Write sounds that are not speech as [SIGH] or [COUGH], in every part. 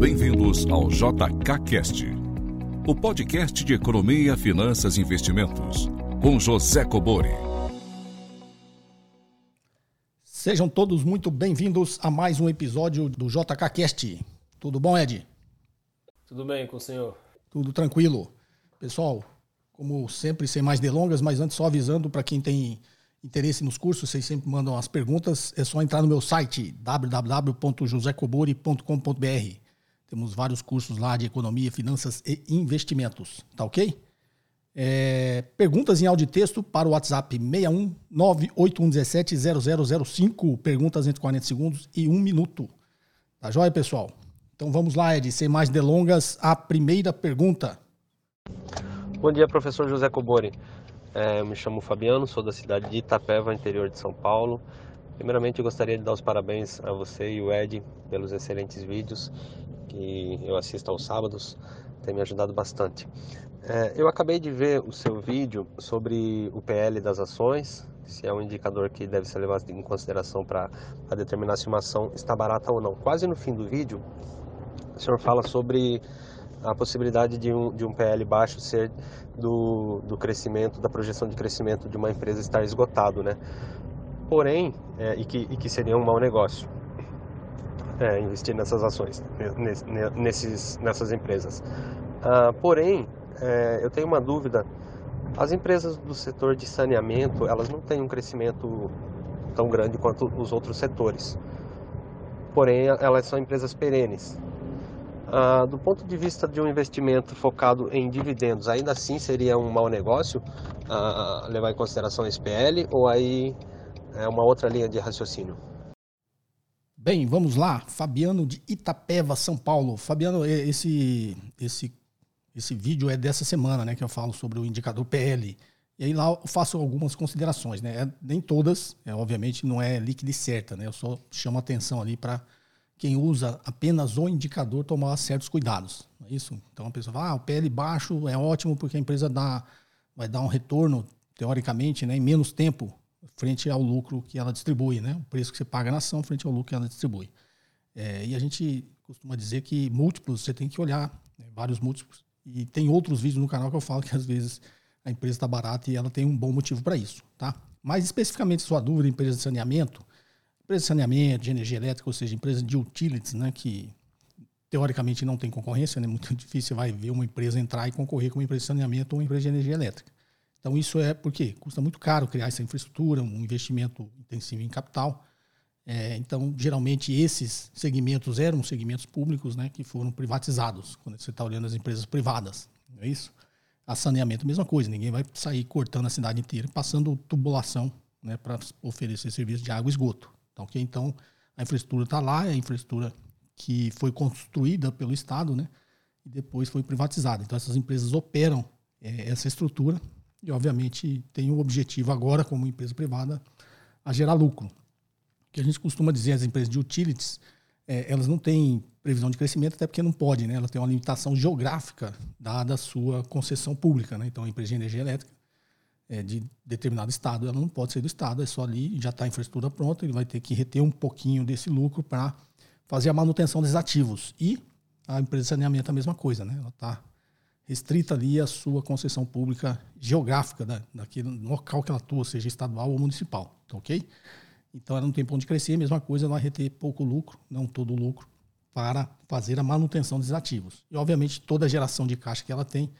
Bem-vindos ao JKCast, o podcast de economia, finanças e investimentos, com José Cobori. Sejam todos muito bem-vindos a mais um episódio do JKCast. Tudo bom, Ed? Tudo bem com o senhor? Tudo tranquilo. Pessoal, como sempre, sem mais delongas, mas antes só avisando para quem tem interesse nos cursos, vocês sempre mandam as perguntas, é só entrar no meu site www.josecobori.com.br. Temos vários cursos lá de economia, finanças e investimentos, tá ok? É, perguntas em áudio e texto para o WhatsApp 61 98117 0005. Perguntas entre 40 segundos e 1 minuto. Tá joia, pessoal? Então vamos lá, Ed, sem mais delongas, a primeira pergunta. Bom dia, professor José Cobori. É, eu me chamo Fabiano, sou da cidade de Itapeva, interior de São Paulo. Primeiramente, eu gostaria de dar os parabéns a você e o Ed pelos excelentes vídeos que eu assisto aos sábados, tem me ajudado bastante. É, eu acabei de ver o seu vídeo sobre o PL das ações, se é um indicador que deve ser levado em consideração para determinar se uma ação está barata ou não. Quase no fim do vídeo, o senhor fala sobre a possibilidade de um, de um PL baixo ser do, do crescimento, da projeção de crescimento de uma empresa estar esgotado, né? Porém, é, e, que, e que seria um mau negócio é, investir nessas ações, nesses, nessas empresas. Ah, porém, é, eu tenho uma dúvida. As empresas do setor de saneamento, elas não têm um crescimento tão grande quanto os outros setores. Porém, elas são empresas perenes. Ah, do ponto de vista de um investimento focado em dividendos, ainda assim seria um mau negócio ah, levar em consideração esse PL ou aí é uma outra linha de raciocínio? Bem, vamos lá. Fabiano de Itapeva, São Paulo. Fabiano, esse, esse, esse vídeo é dessa semana, né? Que eu falo sobre o indicador PL. E aí lá eu faço algumas considerações, né? É, nem todas, é, obviamente, não é líquida e certa, né? Eu só chamo atenção ali para quem usa apenas o indicador tomar certos cuidados. É isso? Então a pessoa fala, ah, o PL baixo é ótimo porque a empresa dá, vai dar um retorno, teoricamente, né, em menos tempo frente ao lucro que ela distribui, né? O preço que você paga na ação frente ao lucro que ela distribui. É, e a gente costuma dizer que múltiplos, você tem que olhar né, vários múltiplos. E tem outros vídeos no canal que eu falo que às vezes a empresa está barata e ela tem um bom motivo para isso, tá? Mais especificamente sua dúvida, empresa de saneamento, empresa de saneamento, de energia elétrica, ou seja, empresa de utilities, né, que teoricamente não tem concorrência, né? Muito [LAUGHS] difícil você vai ver uma empresa entrar e concorrer com uma empresa de saneamento ou uma empresa de energia elétrica. Então, isso é porque custa muito caro criar essa infraestrutura, um investimento intensivo em capital. É, então, geralmente, esses segmentos eram segmentos públicos né, que foram privatizados, quando você está olhando as empresas privadas. Não é isso? A saneamento, mesma coisa. Ninguém vai sair cortando a cidade inteira, passando tubulação né, para oferecer serviço de água e esgoto. Então, então a infraestrutura está lá, é a infraestrutura que foi construída pelo Estado né, e depois foi privatizada. Então, essas empresas operam é, essa estrutura e, obviamente, tem o objetivo agora, como empresa privada, a gerar lucro. Que a gente costuma dizer, as empresas de utilities, é, elas não têm previsão de crescimento, até porque não pode, né? Elas têm uma limitação geográfica dada a sua concessão pública, né? Então, a empresa de energia elétrica é, de determinado estado, ela não pode ser do estado, é só ali, já está a infraestrutura pronta, ele vai ter que reter um pouquinho desse lucro para fazer a manutenção dos ativos. E a empresa de saneamento é a mesma coisa, né? Ela está restrita ali a sua concessão pública geográfica da, daquele local que ela atua, seja estadual ou municipal, tá ok? Então ela não tem ponto de crescer, a mesma coisa, ela vai reter pouco lucro, não todo o lucro, para fazer a manutenção dos ativos. E obviamente toda a geração de caixa que ela tem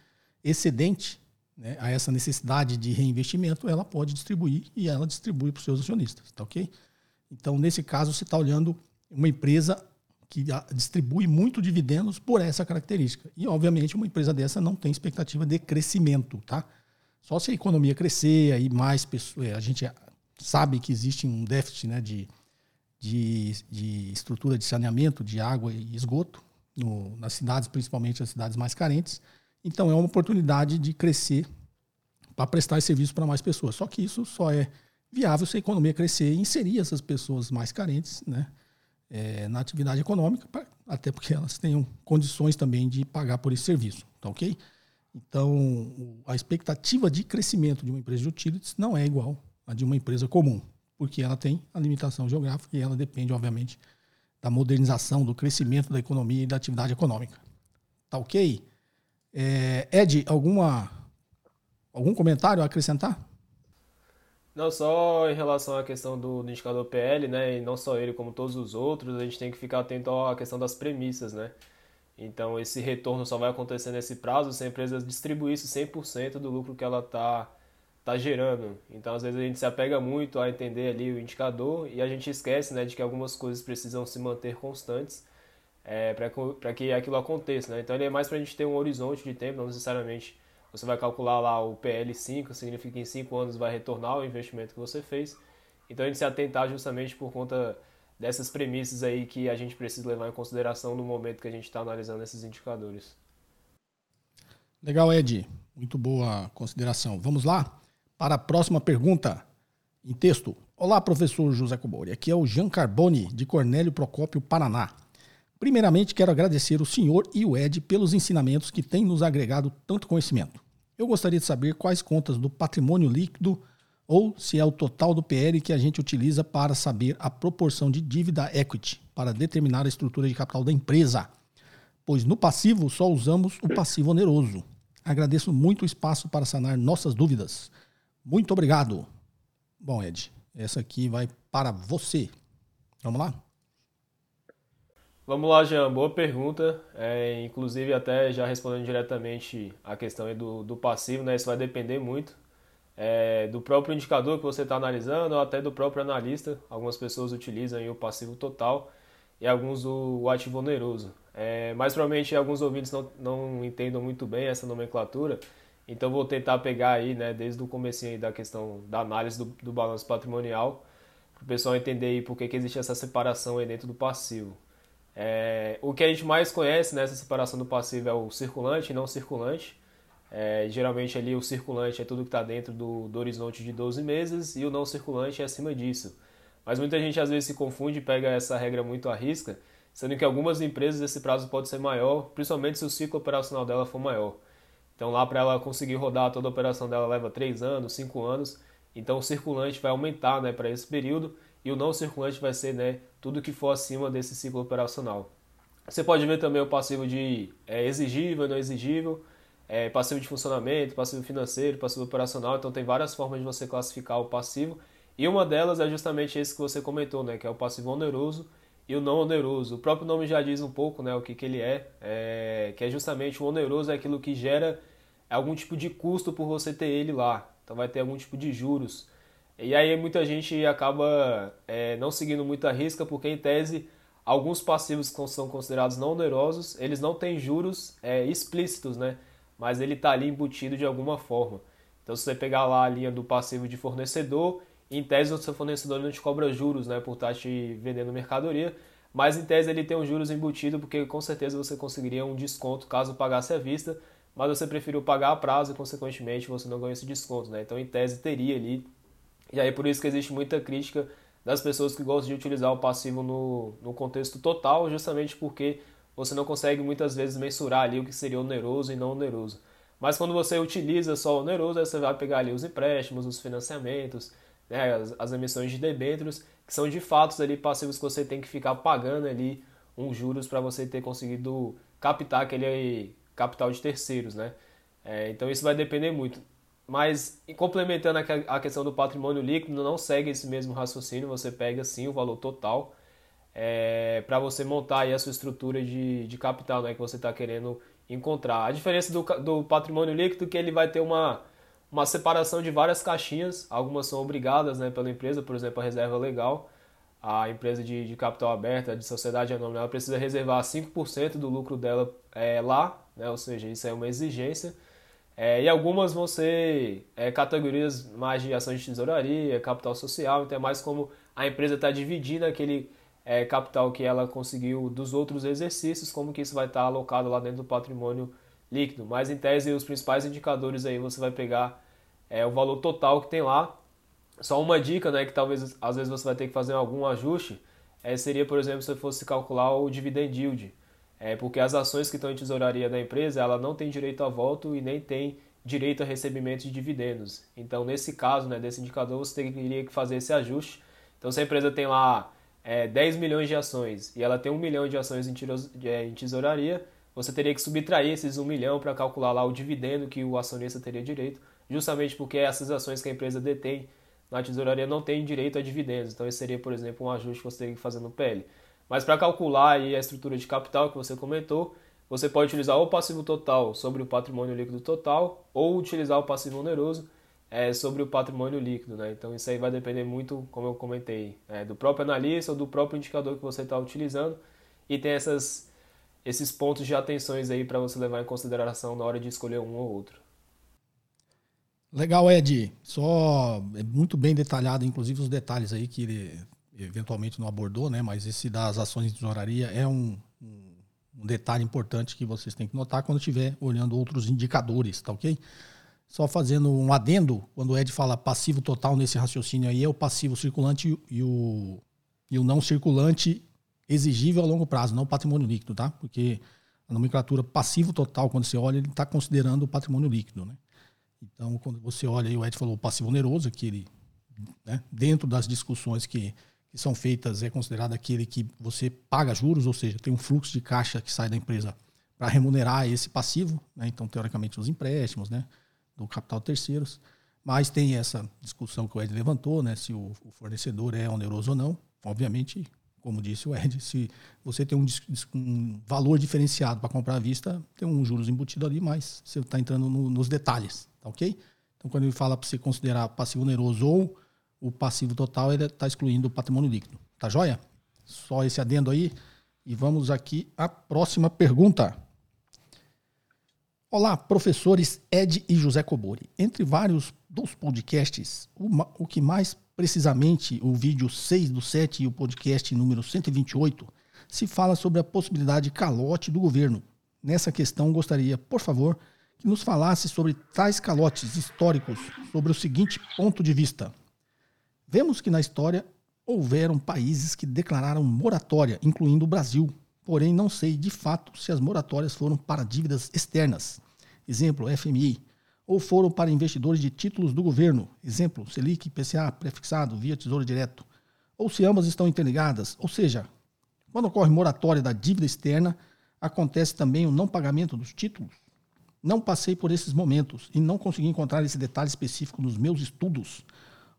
excedente né, a essa necessidade de reinvestimento, ela pode distribuir e ela distribui para os seus acionistas, tá ok? Então nesse caso você está olhando uma empresa que distribui muito dividendos por essa característica. E, obviamente, uma empresa dessa não tem expectativa de crescimento, tá? Só se a economia crescer, aí mais pessoas. É, a gente sabe que existe um déficit né, de, de, de estrutura de saneamento, de água e esgoto, no, nas cidades, principalmente as cidades mais carentes. Então, é uma oportunidade de crescer para prestar serviço para mais pessoas. Só que isso só é viável se a economia crescer e inserir essas pessoas mais carentes, né? É, na atividade econômica, até porque elas tenham condições também de pagar por esse serviço, tá ok? Então, a expectativa de crescimento de uma empresa de utilities não é igual à de uma empresa comum, porque ela tem a limitação geográfica e ela depende, obviamente, da modernização, do crescimento da economia e da atividade econômica. Tá ok? É, Ed, alguma, algum comentário a acrescentar? Não, só em relação à questão do, do, indicador PL, né, e não só ele como todos os outros, a gente tem que ficar atento à questão das premissas, né? Então, esse retorno só vai acontecer nesse prazo se a empresa distribuísse 100% do lucro que ela está tá gerando. Então, às vezes a gente se apega muito a entender ali o indicador e a gente esquece, né, de que algumas coisas precisam se manter constantes é, para que aquilo aconteça, né? Então, ele é mais para a gente ter um horizonte de tempo, não necessariamente você vai calcular lá o PL5, significa que em 5 anos vai retornar o investimento que você fez. Então a gente se atentar justamente por conta dessas premissas aí que a gente precisa levar em consideração no momento que a gente está analisando esses indicadores. Legal, Ed. Muito boa consideração. Vamos lá para a próxima pergunta em texto. Olá, professor José Cobori. Aqui é o Jean Carboni, de Cornélio Procópio, Paraná. Primeiramente, quero agradecer o senhor e o Ed pelos ensinamentos que têm nos agregado tanto conhecimento. Eu gostaria de saber quais contas do patrimônio líquido ou se é o total do PL que a gente utiliza para saber a proporção de dívida equity para determinar a estrutura de capital da empresa, pois no passivo só usamos o passivo oneroso. Agradeço muito o espaço para sanar nossas dúvidas. Muito obrigado. Bom, Ed, essa aqui vai para você. Vamos lá? Vamos lá, Jean, boa pergunta. É, inclusive, até já respondendo diretamente a questão do, do passivo, né? Isso vai depender muito é, do próprio indicador que você está analisando ou até do próprio analista. Algumas pessoas utilizam o passivo total e alguns o, o ativo oneroso. É, mais provavelmente alguns ouvintes não, não entendam muito bem essa nomenclatura, então vou tentar pegar aí, né, desde o começo da questão da análise do, do balanço patrimonial, para o pessoal entender aí por que, que existe essa separação aí dentro do passivo. É, o que a gente mais conhece nessa separação do passivo é o circulante e não circulante. É, geralmente ali o circulante é tudo que está dentro do, do, horizonte de 12 meses e o não circulante é acima disso. Mas muita gente às vezes se confunde e pega essa regra muito à risca, sendo que algumas empresas esse prazo pode ser maior, principalmente se o ciclo operacional dela for maior. Então lá para ela conseguir rodar toda a operação dela leva 3 anos, 5 anos, então o circulante vai aumentar né, para esse período e o não circulante vai ser né, tudo que for acima desse ciclo operacional. Você pode ver também o passivo de é, exigível, não exigível, é, passivo de funcionamento, passivo financeiro, passivo operacional, então tem várias formas de você classificar o passivo. E uma delas é justamente esse que você comentou, né, que é o passivo oneroso e o não oneroso. O próprio nome já diz um pouco né, o que, que ele é, é, que é justamente o oneroso é aquilo que gera algum tipo de custo por você ter ele lá. Então vai ter algum tipo de juros. E aí muita gente acaba é, não seguindo muita risca, porque em tese alguns passivos que são considerados não onerosos, eles não têm juros é, explícitos, né? Mas ele está ali embutido de alguma forma. Então se você pegar lá a linha do passivo de fornecedor, em tese o seu fornecedor não te cobra juros, né? Por estar tá te vendendo mercadoria, mas em tese ele tem um juros embutido, porque com certeza você conseguiria um desconto caso pagasse à vista, mas você preferiu pagar a prazo e consequentemente você não ganhou esse desconto, né? Então em tese teria ali e aí por isso que existe muita crítica das pessoas que gostam de utilizar o passivo no, no contexto total, justamente porque você não consegue muitas vezes mensurar ali o que seria oneroso e não oneroso. Mas quando você utiliza só o oneroso, aí você vai pegar ali os empréstimos, os financiamentos, né, as, as emissões de debêntures, que são de fato ali passivos que você tem que ficar pagando ali uns juros para você ter conseguido captar aquele capital de terceiros, né? É, então isso vai depender muito. Mas, complementando a questão do patrimônio líquido, não segue esse mesmo raciocínio, você pega sim o valor total é, para você montar aí a sua estrutura de, de capital né, que você está querendo encontrar. A diferença do, do patrimônio líquido é que ele vai ter uma, uma separação de várias caixinhas, algumas são obrigadas né, pela empresa, por exemplo, a reserva legal, a empresa de, de capital aberta, de sociedade anônima, ela precisa reservar 5% do lucro dela é, lá, né, ou seja, isso é uma exigência. É, e algumas vão ser é, categorias mais de ações de tesouraria, capital social, então é mais como a empresa está dividindo aquele é, capital que ela conseguiu dos outros exercícios, como que isso vai estar tá alocado lá dentro do patrimônio líquido. Mas em tese, os principais indicadores aí você vai pegar é, o valor total que tem lá. Só uma dica, né, que talvez às vezes você vai ter que fazer algum ajuste, é, seria, por exemplo, se você fosse calcular o dividend yield. É porque as ações que estão em tesouraria da empresa, ela não tem direito a voto e nem tem direito a recebimento de dividendos. Então, nesse caso, né, desse indicador, você teria que fazer esse ajuste. Então, se a empresa tem lá é, 10 milhões de ações e ela tem 1 milhão de ações em, é, em tesouraria, você teria que subtrair esses 1 milhão para calcular lá o dividendo que o acionista teria direito, justamente porque essas ações que a empresa detém na tesouraria não têm direito a dividendos. Então esse seria, por exemplo, um ajuste que você teria que fazer no PL. Mas para calcular aí a estrutura de capital que você comentou, você pode utilizar o passivo total sobre o patrimônio líquido total ou utilizar o passivo oneroso é, sobre o patrimônio líquido. Né? Então isso aí vai depender muito, como eu comentei, é, do próprio analista ou do próprio indicador que você está utilizando e tem essas, esses pontos de atenções aí para você levar em consideração na hora de escolher um ou outro. Legal, Ed. Só é muito bem detalhado, inclusive os detalhes aí que ele eventualmente não abordou, né? Mas esse das ações de tesouraria é um, um, detalhe importante que vocês têm que notar quando estiver olhando outros indicadores, tá ok? Só fazendo um adendo, quando o Ed fala passivo total nesse raciocínio aí, é o passivo circulante e o, e o não circulante exigível a longo prazo, não o patrimônio líquido, tá? Porque a nomenclatura passivo total, quando você olha, ele está considerando o patrimônio líquido, né? Então, quando você olha aí, o Ed falou passivo oneroso, que ele, né, dentro das discussões que que são feitas é considerado aquele que você paga juros, ou seja, tem um fluxo de caixa que sai da empresa para remunerar esse passivo, né? então teoricamente os empréstimos, né, do capital terceiros, mas tem essa discussão que o Ed levantou, né, se o, fornecedor é oneroso ou não. Obviamente, como disse o Ed, se você tem um, um valor diferenciado para comprar à vista, tem um juros embutido ali, mas você está entrando no, nos detalhes, tá ok? Então, quando ele fala para você considerar passivo oneroso ou o passivo total está excluindo o patrimônio líquido. Tá joia? Só esse adendo aí. E vamos aqui à próxima pergunta. Olá, professores Ed e José Cobori. Entre vários dos podcasts, o que mais precisamente o vídeo 6 do 7 e o podcast número 128 se fala sobre a possibilidade de calote do governo. Nessa questão, gostaria, por favor, que nos falasse sobre tais calotes históricos sobre o seguinte ponto de vista. Vemos que na história houveram países que declararam moratória, incluindo o Brasil. Porém, não sei de fato se as moratórias foram para dívidas externas, exemplo, FMI, ou foram para investidores de títulos do governo, exemplo, Selic, PCA, prefixado via Tesouro Direto, ou se ambas estão interligadas, ou seja, quando ocorre moratória da dívida externa, acontece também o não pagamento dos títulos. Não passei por esses momentos e não consegui encontrar esse detalhe específico nos meus estudos.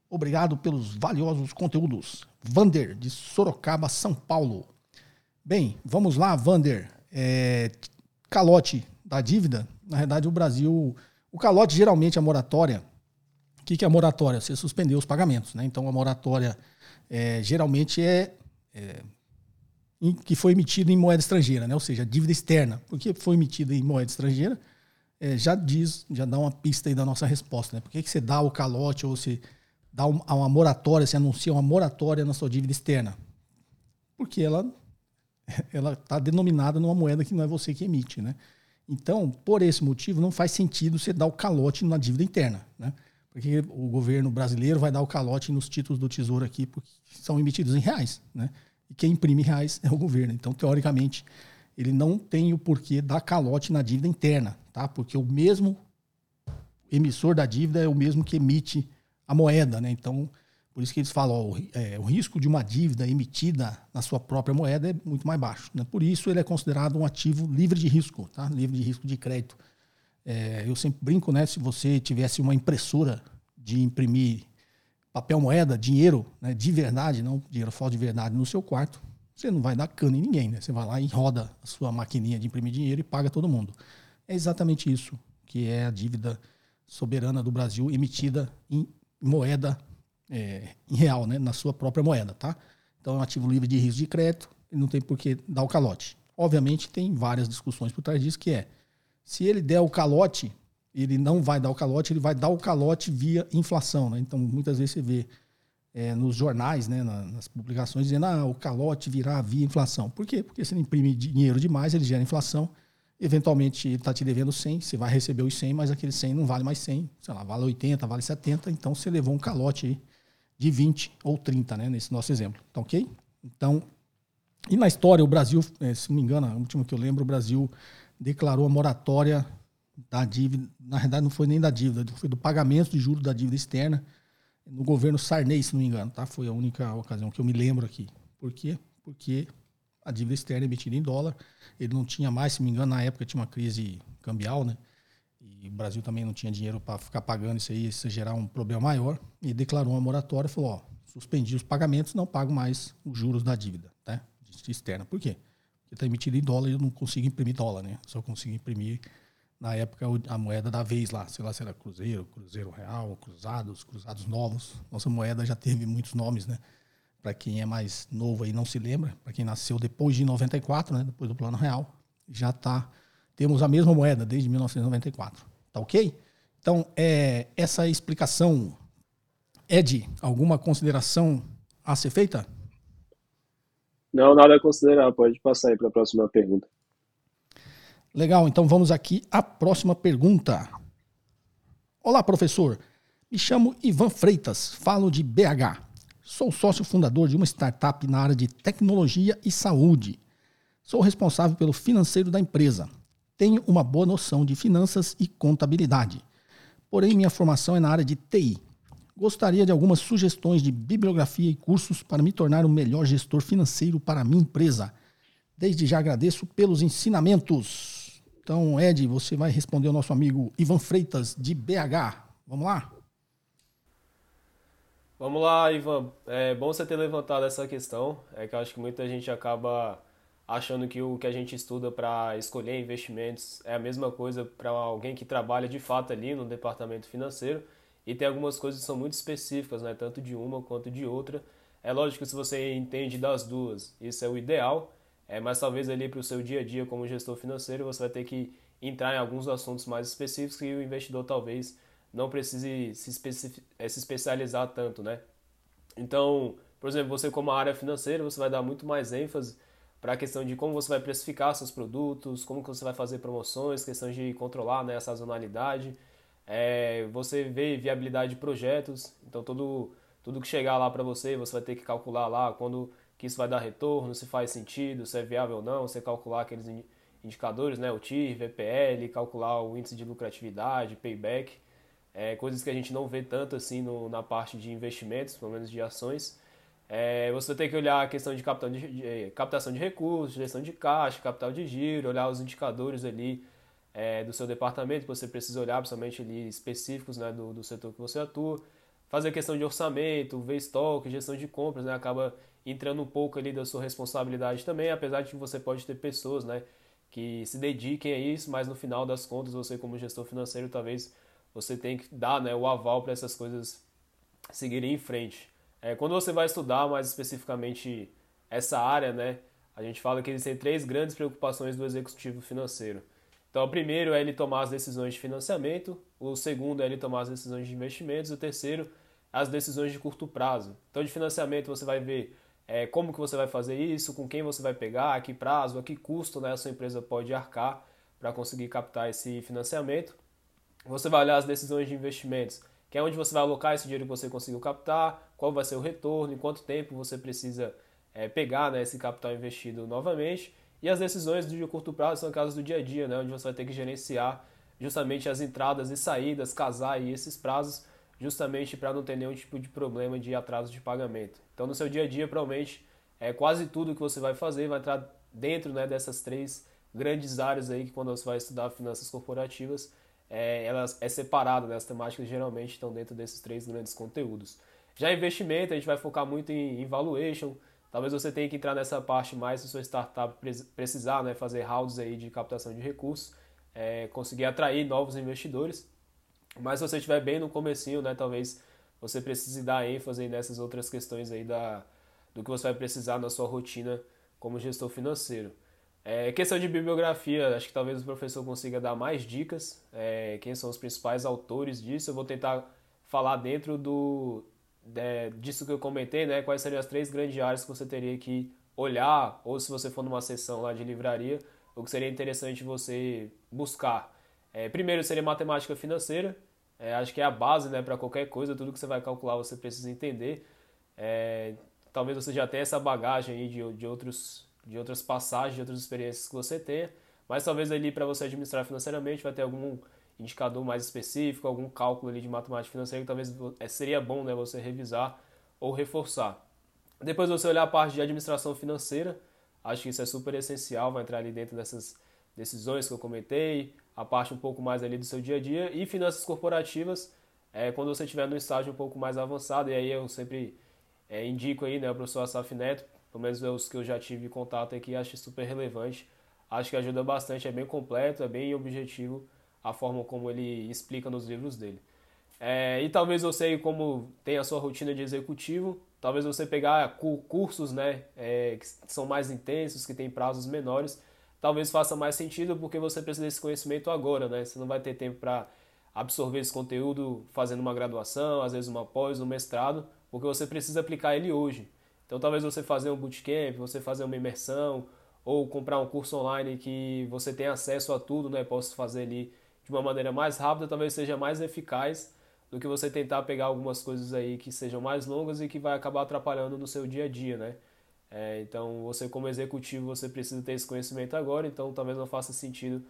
Obrigado pelos valiosos conteúdos. Vander, de Sorocaba, São Paulo. Bem, vamos lá, Vander. É, calote da dívida. Na verdade, o Brasil. O calote geralmente é moratória. O que, que é a moratória? Você suspendeu os pagamentos. Né? Então, a moratória é, geralmente é, é em, que foi emitida em moeda estrangeira, né? ou seja, dívida externa. Porque foi emitida em moeda estrangeira, é, já diz, já dá uma pista aí da nossa resposta. Né? Por que, que você dá o calote ou se dá uma moratória, se anuncia uma moratória na sua dívida externa? Porque ela [LAUGHS] ela está denominada numa moeda que não é você que emite, né? Então, por esse motivo, não faz sentido você dar o calote na dívida interna, né? Porque o governo brasileiro vai dar o calote nos títulos do Tesouro aqui, porque são emitidos em reais, né? E quem imprime reais é o governo. Então, teoricamente, ele não tem o porquê dar calote na dívida interna, tá? Porque o mesmo emissor da dívida é o mesmo que emite a moeda, né? Então, por isso que eles falam, ó, o, é, o, risco de uma dívida emitida na sua própria moeda é muito mais baixo. Né? Por isso ele é considerado um ativo livre de risco, tá? livre de risco de crédito. É, eu sempre brinco, né? Se você tivesse uma impressora de imprimir papel moeda, dinheiro, né, de verdade, não dinheiro falso de verdade no seu quarto, você não vai dar cano em ninguém, né? Você vai lá e roda a sua maquininha de imprimir dinheiro e paga todo mundo. É exatamente isso que é a dívida soberana do Brasil emitida em moeda é, em real, né, na sua própria moeda, tá? Então é um ativo livre de risco de crédito e não tem por que dar o calote. Obviamente tem várias discussões por trás disso que é se ele der o calote, ele não vai dar o calote, ele vai dar o calote via inflação, né? Então muitas vezes você vê é, nos jornais, né, nas publicações dizendo ah, o calote virá via inflação. Por quê? Porque se ele imprime dinheiro demais, ele gera inflação Eventualmente ele está te devendo 100, você vai receber os 100, mas aquele 100 não vale mais 100, sei lá, vale 80, vale 70, então você levou um calote aí de 20 ou 30, né, nesse nosso exemplo, tá ok? Então, e na história o Brasil, eh, se não me engano, a última que eu lembro, o Brasil declarou a moratória da dívida, na verdade não foi nem da dívida, foi do pagamento de juros da dívida externa no governo Sarney, se não me engano, tá? Foi a única ocasião que eu me lembro aqui. Por quê? Porque a dívida externa emitida em dólar, ele não tinha mais, se me engano, na época tinha uma crise cambial, né? E o Brasil também não tinha dinheiro para ficar pagando isso aí, isso gerar um problema maior. E declarou uma moratória e falou: ó, suspendi os pagamentos, não pago mais os juros da dívida tá? externa. Por quê? Porque está emitido em dólar e eu não consigo imprimir dólar, né? Só consigo imprimir, na época, a moeda da vez lá. Sei lá se era Cruzeiro, Cruzeiro Real, Cruzados, Cruzados Novos. Nossa moeda já teve muitos nomes, né? Para quem é mais novo aí não se lembra, para quem nasceu depois de 94, né? Depois do Plano Real, já está temos a mesma moeda desde 1994. Tá ok? Então, é, essa explicação, Ed, alguma consideração a ser feita? Não, nada a considerar. Pode passar aí para a próxima pergunta. Legal, então vamos aqui à próxima pergunta. Olá, professor. Me chamo Ivan Freitas, falo de BH. Sou sócio fundador de uma startup na área de tecnologia e saúde. Sou responsável pelo financeiro da empresa tenho uma boa noção de finanças e contabilidade. Porém, minha formação é na área de TI. Gostaria de algumas sugestões de bibliografia e cursos para me tornar um melhor gestor financeiro para a minha empresa. Desde já agradeço pelos ensinamentos. Então, Ed, você vai responder ao nosso amigo Ivan Freitas, de BH. Vamos lá? Vamos lá, Ivan. É bom você ter levantado essa questão. É que eu acho que muita gente acaba achando que o que a gente estuda para escolher investimentos é a mesma coisa para alguém que trabalha de fato ali no departamento financeiro e tem algumas coisas que são muito específicas, né, tanto de uma quanto de outra. É lógico que se você entende das duas, isso é o ideal, é, mas talvez ali para o seu dia a dia como gestor financeiro você vai ter que entrar em alguns assuntos mais específicos que o investidor talvez não precise se, é, se especializar tanto, né? Então, por exemplo, você como área financeira, você vai dar muito mais ênfase para a questão de como você vai precificar seus produtos, como que você vai fazer promoções, questão de controlar né, a sazonalidade, é, você vê viabilidade de projetos, então tudo, tudo que chegar lá para você, você vai ter que calcular lá quando que isso vai dar retorno, se faz sentido, se é viável ou não, você calcular aqueles indicadores, né, o TIR, VPL, calcular o índice de lucratividade, payback, é, coisas que a gente não vê tanto assim no, na parte de investimentos, pelo menos de ações, é, você tem que olhar a questão de, de, de, captação de recursos, gestão de caixa, capital de giro, olhar os indicadores ali é, do seu departamento que você precisa olhar, principalmente ali específicos né, do, do setor que você atua. Fazer questão de orçamento, ver estoque, gestão de compras, né, acaba entrando um pouco ali da sua responsabilidade também, apesar de que você pode ter pessoas né, que se dediquem a isso, mas no final das contas, você como gestor financeiro, talvez você tenha que dar né, o aval para essas coisas seguirem em frente. É, quando você vai estudar mais especificamente essa área, né, a gente fala que existem três grandes preocupações do executivo financeiro. Então, o primeiro é ele tomar as decisões de financiamento, o segundo é ele tomar as decisões de investimentos, o terceiro, as decisões de curto prazo. Então, de financiamento, você vai ver é, como que você vai fazer isso, com quem você vai pegar, a que prazo, a que custo né, a sua empresa pode arcar para conseguir captar esse financiamento. Você vai olhar as decisões de investimentos que é onde você vai alocar esse dinheiro que você conseguiu captar, qual vai ser o retorno, em quanto tempo você precisa é, pegar né, esse capital investido novamente. E as decisões de curto prazo são aquelas do dia a dia, né, onde você vai ter que gerenciar justamente as entradas e saídas, casar aí esses prazos, justamente para não ter nenhum tipo de problema de atraso de pagamento. Então, no seu dia a dia, provavelmente, é, quase tudo que você vai fazer vai entrar dentro né, dessas três grandes áreas aí que quando você vai estudar finanças corporativas, é, ela é separada, né? as temáticas geralmente estão dentro desses três grandes conteúdos. Já investimento, a gente vai focar muito em, em valuation, talvez você tenha que entrar nessa parte mais se sua startup precisar né, fazer rounds aí de captação de recursos, é, conseguir atrair novos investidores. Mas se você estiver bem no comecinho, né, talvez você precise dar ênfase nessas outras questões aí da, do que você vai precisar na sua rotina como gestor financeiro. É, questão de bibliografia, acho que talvez o professor consiga dar mais dicas. É, quem são os principais autores disso? Eu vou tentar falar dentro do é, disso que eu comentei, né? Quais seriam as três grandes áreas que você teria que olhar, ou se você for numa sessão lá de livraria, o que seria interessante você buscar. É, primeiro seria matemática financeira, é, acho que é a base né, para qualquer coisa, tudo que você vai calcular você precisa entender. É, talvez você já tenha essa bagagem aí de, de outros de outras passagens, de outras experiências que você tenha, mas talvez ali para você administrar financeiramente vai ter algum indicador mais específico, algum cálculo ali de matemática financeira que talvez é, seria bom né, você revisar ou reforçar. Depois você olhar a parte de administração financeira, acho que isso é super essencial, vai entrar ali dentro dessas decisões que eu comentei, a parte um pouco mais ali do seu dia a dia e finanças corporativas, é, quando você estiver no estágio um pouco mais avançado, e aí eu sempre é, indico aí, né, o professor Asaf Neto, pelo menos os que eu já tive contato aqui, acho super relevante, acho que ajuda bastante, é bem completo, é bem objetivo a forma como ele explica nos livros dele. É, e talvez você, como tem a sua rotina de executivo, talvez você pegar cursos né, é, que são mais intensos, que têm prazos menores, talvez faça mais sentido porque você precisa desse conhecimento agora, né? Você não vai ter tempo para absorver esse conteúdo fazendo uma graduação, às vezes uma pós, um mestrado, porque você precisa aplicar ele hoje. Então talvez você fazer um bootcamp, você fazer uma imersão, ou comprar um curso online que você tem acesso a tudo, né? Posso fazer ali de uma maneira mais rápida, talvez seja mais eficaz do que você tentar pegar algumas coisas aí que sejam mais longas e que vai acabar atrapalhando no seu dia a dia, né? É, então, você como executivo, você precisa ter esse conhecimento agora, então talvez não faça sentido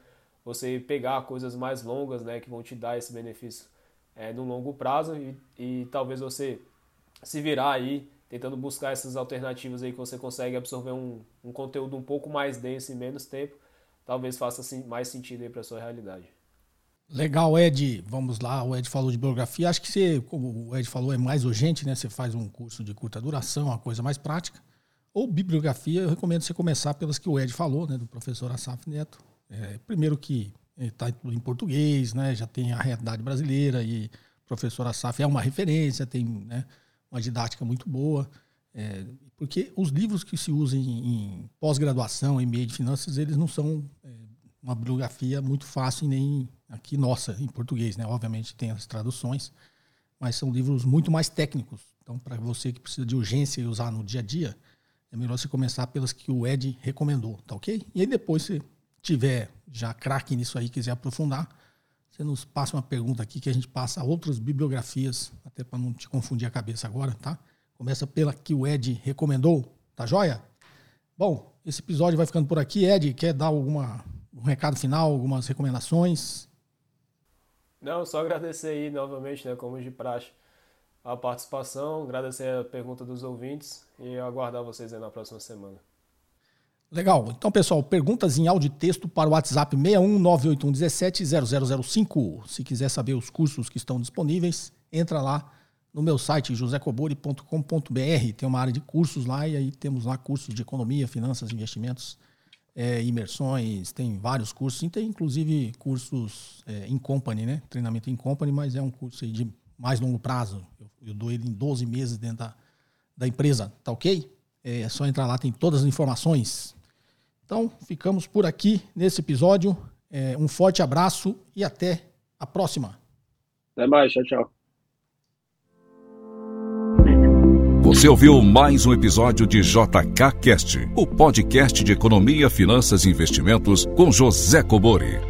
você pegar coisas mais longas, né, que vão te dar esse benefício é, no longo prazo e, e talvez você se virar aí tentando buscar essas alternativas aí que você consegue absorver um, um conteúdo um pouco mais denso em menos tempo, talvez faça mais sentido aí para sua realidade. Legal, Ed. Vamos lá. O Ed falou de bibliografia. Acho que você, como o Ed falou, é mais urgente, né? Você faz um curso de curta duração, uma coisa mais prática. Ou bibliografia, eu recomendo você começar pelas que o Ed falou, né? Do professor Asaf Neto. É, primeiro que está em português, né? Já tem a realidade brasileira e o professor Asaf é uma referência, tem né, uma didática muito boa. É, porque os livros que se usam em, em pós-graduação, em meio de finanças, eles não são é, uma bibliografia muito fácil nem aqui nossa, em português, né? Obviamente tem as traduções, mas são livros muito mais técnicos. Então, para você que precisa de urgência e usar no dia a dia, é melhor você começar pelas que o Ed recomendou, tá ok? E aí depois, se tiver já craque nisso aí, quiser aprofundar, você nos passa uma pergunta aqui que a gente passa outras bibliografias, até para não te confundir a cabeça agora, tá? Começa pela que o Ed recomendou, tá joia? Bom, esse episódio vai ficando por aqui. Ed, quer dar alguma, um recado final, algumas recomendações? Não, só agradecer aí novamente, né, como de praxe, a participação, agradecer a pergunta dos ouvintes e aguardar vocês aí na próxima semana. Legal. Então, pessoal, perguntas em áudio e texto para o WhatsApp 61981170005. Se quiser saber os cursos que estão disponíveis, entra lá no meu site josecobori.com.br. Tem uma área de cursos lá e aí temos lá cursos de economia, finanças, investimentos é, imersões, tem vários cursos, e tem inclusive cursos é, em company, né? Treinamento em company, mas é um curso de mais longo prazo. Eu, eu, dou ele em 12 meses dentro da, da empresa, tá ok? É, é só entrar lá, tem todas as informações. Então, ficamos por aqui nesse episódio. É, um forte abraço e até a próxima. Até mais, tchau, tchau. Você ouviu mais um episódio de JK Cast, o podcast de economia, finanças e investimentos com José Cobori.